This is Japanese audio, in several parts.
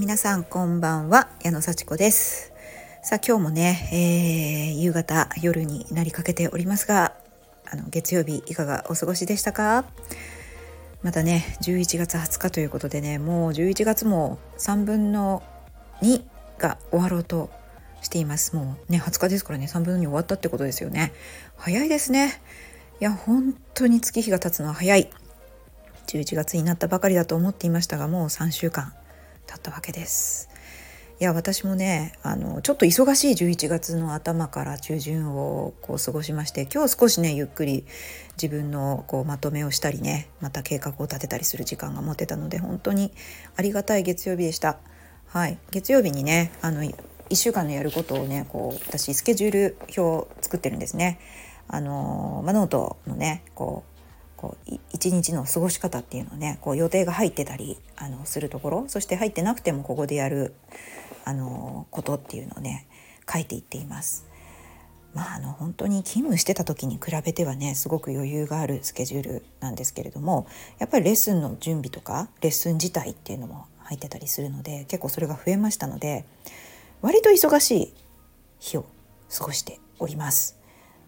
皆さんこんばんは。矢野幸子です。さあ今日もね、えー、夕方夜になりかけておりますがあの月曜日いかがお過ごしでしたか？またね11月20日ということでねもう11月も3分の2が終わろうとしています。もうね20日ですからね3分の2終わったってことですよね。早いですね。いや本当に月日が経つのは早い。11月になったばかりだと思っていましたがもう3週間。経ったわけですいや私もねあのちょっと忙しい11月の頭から中旬をこう過ごしまして今日少しねゆっくり自分のこうまとめをしたりねまた計画を立てたりする時間が持てたので本当にありがたい月曜日でした。はい、月曜日にねあの1週間のやることをねこう私スケジュール表を作ってるんですね。あのまノートのねこうこう一日の過ごし方っていうのをねこう予定が入ってたりあのするところそして入ってなくてもここでやるあのことっていうのをね書いていっています。まあ、あの本当に勤務してた時に比べてはねすごく余裕があるスケジュールなんですけれどもやっぱりレッスンの準備とかレッスン自体っていうのも入ってたりするので結構それが増えましたので割と忙しい日を過ごしております。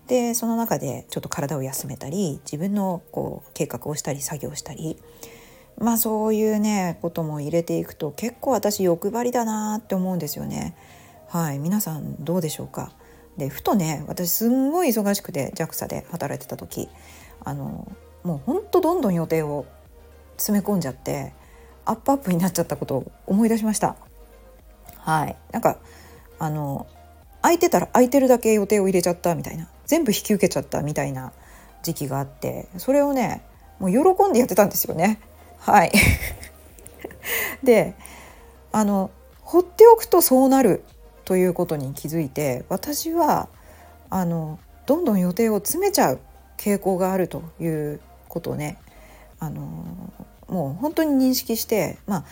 でその中でちょっと体を休めたり自分のこう計画をしたり作業したりまあそういうねことも入れていくと結構私欲張りだなって思うんですよね。はい皆さんどうでしょうか？でふとね私すんごい忙しくて JAXA で働いてた時あのもうほんとどんどん予定を詰め込んじゃってアップアップになっちゃったことを思い出しました。はいなんかあの空いてたら空いてるだけ予定を入れちゃったみたいな全部引き受けちゃったみたいな時期があってそれをねもう喜んでやってたんですよね。はい であの放っておくとそうなるということに気づいて私はあのどんどん予定を詰めちゃう傾向があるということをねあのもう本当に認識してまあ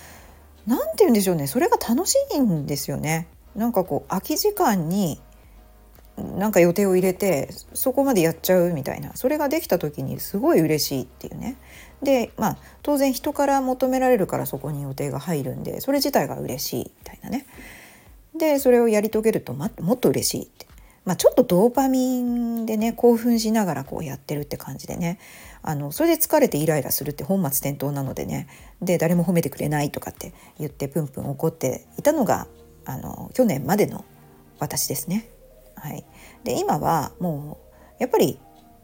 何て言うんでしょうねそれが楽しいんですよね。なんかこう空き時間になんか予定を入れてそこまでやっちゃうみたいな。それができた時にすごい嬉しいっていうね。でまあ当然人から求められるからそこに予定が入るんでそれ自体が嬉しいみたいなね。でそれをやり遂げるともっと嬉しいって、まあ、ちょっとドーパミンでね興奮しながらこうやってるって感じでね。あのそれで疲れてイライラするって本末転倒なのでね。で誰も褒めてくれないとかって言ってプンプン怒っていたのがあの去年までの私ですね。はい、で今はもうやっぱり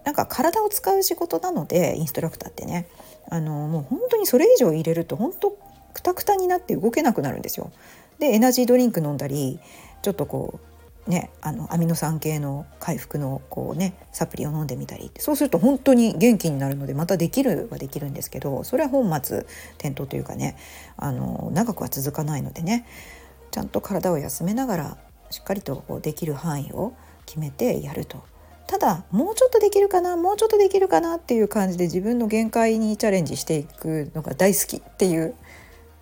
なんか体を使う仕事なのでインストラクターってね。あのもう本当にそれ以上入れると本当くたくたになって動けなくなるんですよ。でエナジードリンク飲んだりちょっとこうねあのアミノ酸系の回復のこうねサプリを飲んでみたりそうすると本当に元気になるのでまたできるはできるんですけどそれは本末転倒というかねあの長くは続かないのでねちゃんと体を休めながらしっかりとこうできる範囲を決めてやると。ただもうちょっとできるかなもうちょっとできるかなっていう感じで自分の限界にチャレンジしていくのが大好きっていう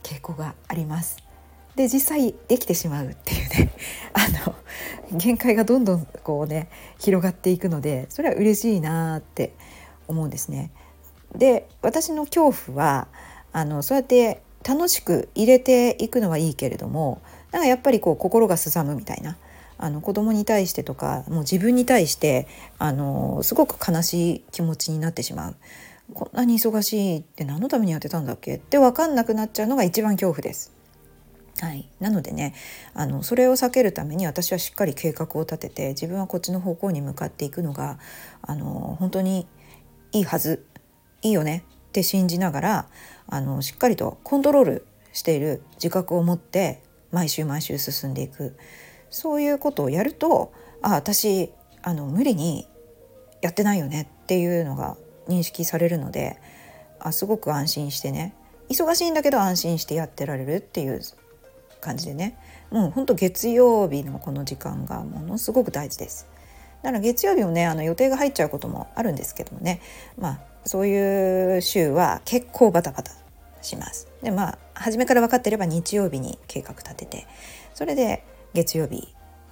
傾向があります。で実際できてしまうっていうねあの限界がどんどんこうね広がっていくのでそれは嬉しいなって思うんですね。で私の恐怖はあのそうやって楽しく入れていくのはいいけれどもなんかやっぱりこう心がすさむみたいな。あの子供に対してとかもう自分に対してあのすごく悲しい気持ちになってしまう。こんなに忙しいって何のためにやってたんだっけ？って分かんなくなっちゃうのが一番恐怖です。はい、なのでねあのそれを避けるために私はしっかり計画を立てて自分はこっちの方向に向かっていくのがあの本当にいいはずいいよねって信じながらあのしっかりとコントロールしている自覚を持って毎週毎週進んでいく。そういうことをやるとあ私あの無理にやってないよねっていうのが認識されるのであすごく安心してね。忙しいんだけど安心してやってられるっていう感じでね。もうほんと月曜日のこの時間がものすごく大事です。だから月曜日もねあの予定が入っちゃうこともあるんですけどもね。まあそういう週は結構バタバタします。でまあ初めから分かってれば日曜日に計画立ててそれで月曜日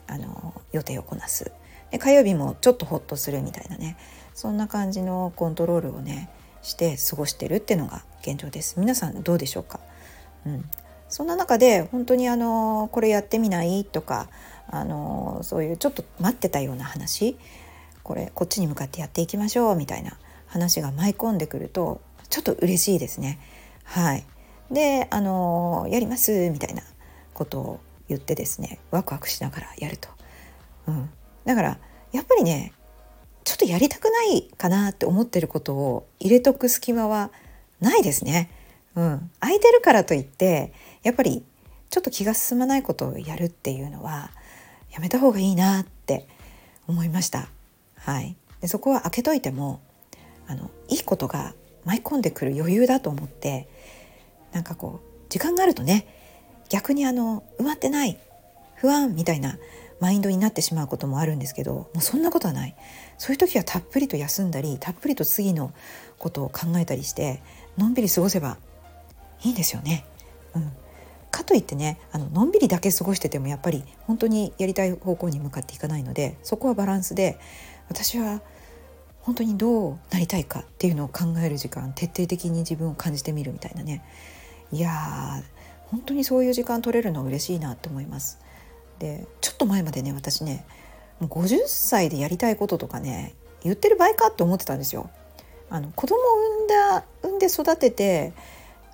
あの予定をこなす。で火曜日もちょっとホッとするみたいなね。そんな感じのコントロールをねして過ごしてるっていうのが現状です。皆さんどうでしょうか、うん、そんな中で本当にあのこれやってみないとかあのそういうちょっと待ってたような話。これこっちに向かってやっていきましょうみたいな話が舞い込んでくるとちょっと嬉しいですね。はい、であのやりますみたいなことを言ってですねワクワクしながらやると。うん、だからやっぱりねちょっとやりたくないかなって思ってることを入れとく隙間はないですね。うん、空いてるからといってやっぱりちょっと気が進まないことをやるっていうのはやめた方がいいなって思いました。はい、でそこは開けといてもあのいいことが舞い込んでくる余裕だと思ってなんかこう時間があるとね逆にあの埋まってない不安みたいなマインドになってしまうこともあるんですけどもうそんなことはないそういう時はたっぷりと休んだりたっぷりと次のことを考えたりしてのんびり過ごせばいいんですよね。うん、かといってねあののんびりだけ過ごしててもやっぱり本当にやりたい方向に向かっていかないのでそこはバランスで私は本当にどうなりたいかっていうのを考える時間徹底的に自分を感じてみるみたいなねいや本当にそういう時間取れるの嬉しいなって思います。でちょっと前までね私ねもう50歳でやりたいこととかね言ってる場合かって思ってたんですよ。あの子供を産んだ産んで育てて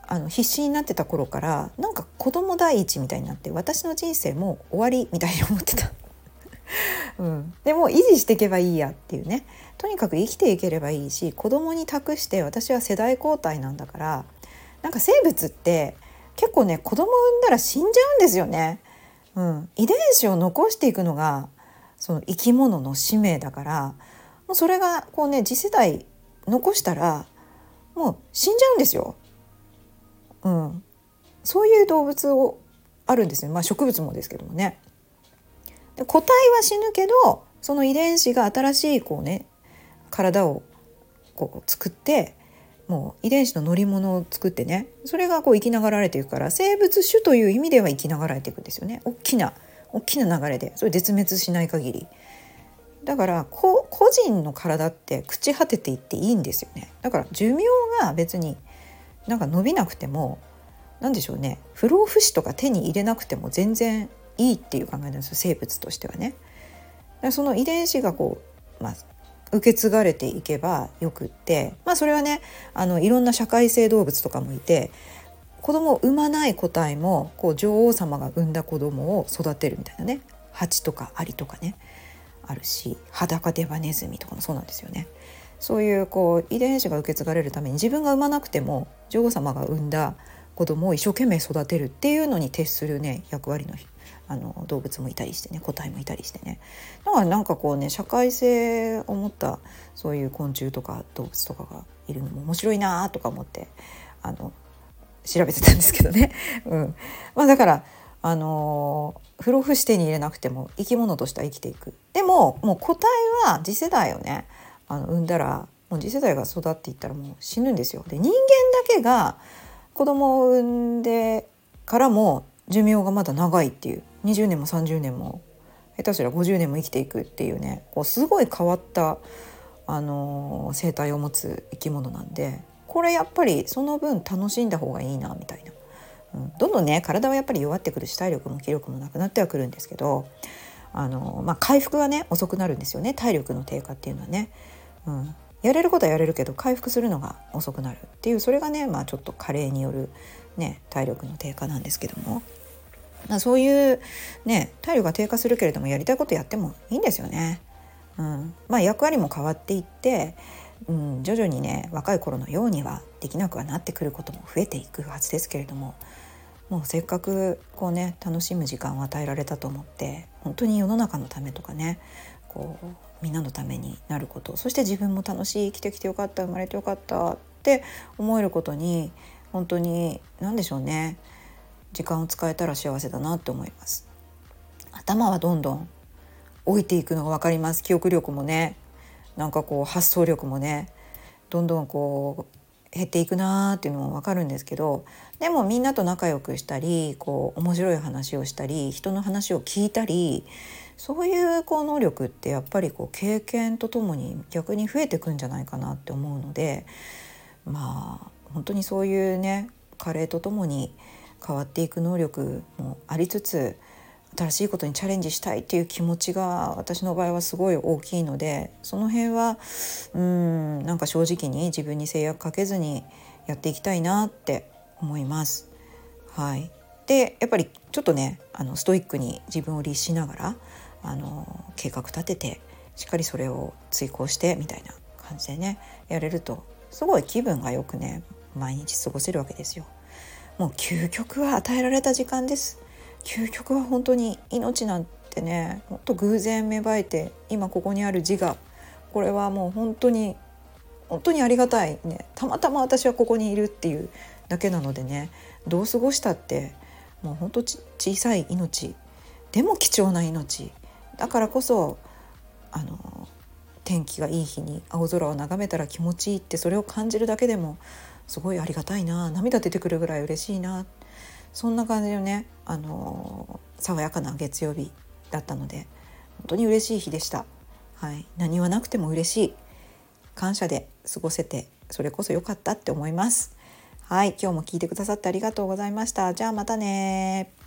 あの必死になってた頃からなんか子供第一みたいになって私の人生も終わりみたいに思ってた。うん、でも維持していけばいいやっていうねとにかく生きていければいいし子供に託して私は世代交代なんだからなんか生物って結構ね子供産んだら死んじゃうんですよね。うん、遺伝子を残していくのがその生き物の使命だからもうそれがこうね次世代残したらもう死んじゃうんですよ。うん、そういう動物をあるんですね、まあ、植物もですけどもね。個体は死ぬけどその遺伝子が新しいこうね体をこう作ってもう遺伝子の乗り物を作ってねそれがこう生きながられていくから生物種という意味では生きながられていくんですよね。大きな大きな流れでそれ絶滅しない限り。だから個人の体って朽ち果てていっていいんですよね。だから寿命が別になんか伸びなくても何でしょうね。不老不死とか手に入れなくても全然いいっていう考えなんですよ生物としてはね。その遺伝子がこう、まあ、受け継がれていけばよくってまあそれはねあのいろんな社会性動物とかもいて子供を産まない個体もこう女王様が産んだ子供を育てるみたいなね蜂とかアリとかねあるし裸デバネズミとかもそうなんですよね。そういうこう遺伝子が受け継がれるために自分が産まなくても女王様が産んだ子供を一生懸命育てるっていうのに徹するね役割のあの動物もいたりしてね個体もいたりしてねだからなんかこうね社会性を持ったそういう昆虫とか動物とかがいるのも面白いなとか思ってあの調べてたんですけどね。うんまあ、だからあの不老不死手に入れなくても生き物としては生きていくでももう個体は次世代をねあの産んだらもう次世代が育っていったらもう死ぬんですよ。で人間だけが子供を産んでからも寿命がまだ長いっていう20年も30年も下手したら50年も生きていくっていうねこうすごい変わった、あのー、生態を持つ生き物なんでこれやっぱりその分楽しんだ方がいいなみたいな、うん、どんどんね体はやっぱり弱ってくるし体力も気力もなくなってはくるんですけど、あのー、まあ、回復がね遅くなるんですよね体力の低下っていうのはね。うん。やれることはやれるけど回復するのが遅くなるっていうそれがね、まあ、ちょっと加齢による、ね、体力の低下なんですけども。そういうね体力が低下するけれどもやりたいことやってもいいんですよね。うん、まあ役割も変わっていって、うん、徐々にね若い頃のようにはできなくはなってくることも増えていくはずですけれどももうせっかくこうね楽しむ時間を与えられたと思って本当に世の中のためとかねこうみんなのためになることそして自分も楽しい生きてきてよかった生まれてよかったって思えることに本当に何でしょうね時間を使えたら幸せだなって思います。頭はどんどん老いていくのが分かります。記憶力もね。なんかこう発想力もね。どんどんこう減っていくなーっていうのも分かるんですけど。でもみんなと仲良くしたりこう面白い話をしたり人の話を聞いたりそういうこう能力ってやっぱりこう経験とともに逆に増えてくんじゃないかなって思うので。まあ本当にそういうね加齢とともに変わっていく能力もありつつ新しいことにチャレンジしたいっていう気持ちが私の場合はすごい大きいのでその辺はうんなんか正直に自分に制約かけずにやっていきたいなって思います。はい、でやっぱりちょっとねあのストイックに自分を律しながらあの計画立ててしっかりそれを遂行してみたいな感じでねやれるとすごい気分がよくね毎日過ごせるわけですよ。もう究極は与えられた時間です。究極は本当に命なんてねもっと偶然芽生えて今ここにある自我。これはもう本当に本当にありがたいね。たまたま私はここにいるっていうだけなのでね。どう過ごしたってもう本当小さい命。でも貴重な命。だからこそあの天気がいい日に青空を眺めたら気持ちいいってそれを感じるだけでもすごいありがたいな涙出てくるぐらい嬉しいなそんな感じのねあの爽やかな月曜日だったので本当に嬉しい日でした。はい、何はなくても嬉しい感謝で過ごせてそれこそ良かったって思います。はい、今日も聞いてくださってありがとうございました。じゃあまたね